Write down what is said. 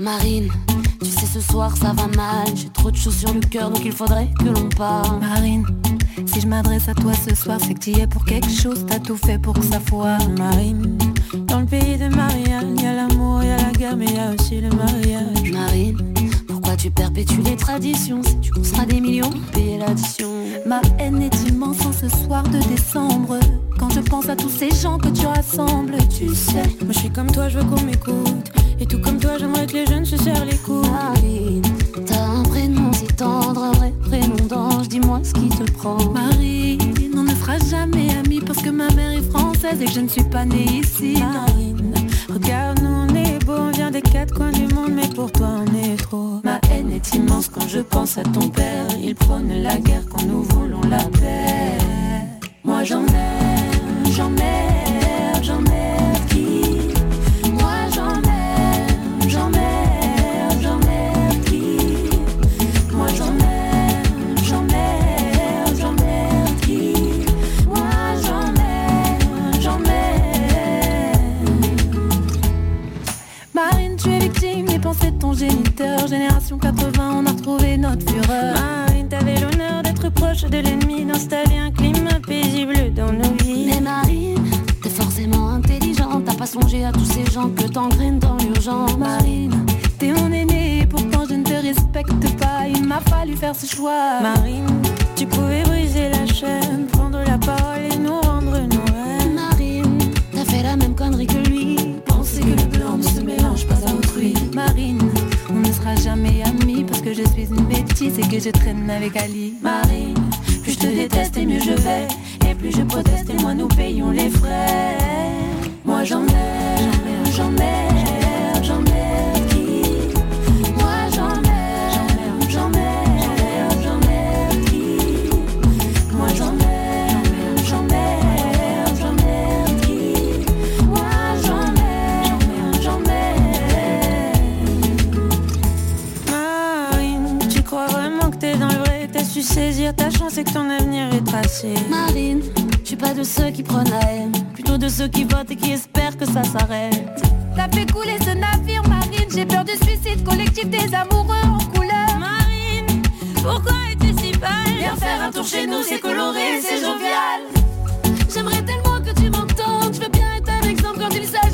Marine, tu sais ce soir ça va mal, j'ai trop de choses sur le cœur donc il faudrait que l'on parle. Marine, si je m'adresse à toi ce soir, c'est que tu es pour quelque chose, t'as tout fait pour que ça foire. Marine, dans le pays de Marianne, y a l'amour, y a la guerre, mais y a aussi le mariage. Marine, pourquoi tu perpétues les traditions Si tu seras des millions, payer l'addition. Ma haine est immense en ce soir de décembre. Quand je pense à tous ces gens que tu rassembles, tu sais. Moi je suis comme toi, je veux qu'on m'écoute. Et tout comme toi, j'aimerais que les jeunes se serrent les coudes. Marine, t'as un prénom si tendre, un vrai prénom d'ange, dis-moi ce qui te prend. Marine, on ne fera jamais amis parce que ma mère est française et que je ne suis pas née ici. Marine, regarde, nous on est beau, on vient des quatre coins du monde, mais pour toi on est trop. Ma haine est immense quand je pense à ton père. Il prône la guerre quand nous voulons la paix. Moi j'en ai, j'en ai, de ton géniteur. Génération 80, on a retrouvé notre fureur. Marine, t'avais l'honneur d'être proche de l'ennemi, d'installer un climat paisible dans nos vies. Mais Marine, t'es forcément intelligente, t'as pas songé à tous ces gens que t'engraines dans l'urgence. Marine, t'es mon aîné, pourtant je ne te respecte pas. Il m'a fallu faire ce choix. Marine, tu pouvais briser la chaîne, une bêtise et que je traîne avec Ali. Marine, plus je te déteste et mieux je vais. Et plus je proteste et moins nous payons les frais. Moi j'en ai, j'en ai, su saisir ta chance et que ton avenir est tracé. Marine, je suis pas de ceux qui prennent la haine, plutôt de ceux qui votent et qui espèrent que ça s'arrête. T'as fait couler ce navire, Marine, j'ai peur du suicide collectif des amoureux en couleur. Marine, pourquoi es-tu si pâle Viens faire un tour chez nous, c'est coloré, c'est jovial. J'aimerais tellement que tu m'entendes, je veux bien être un exemple quand il s'agit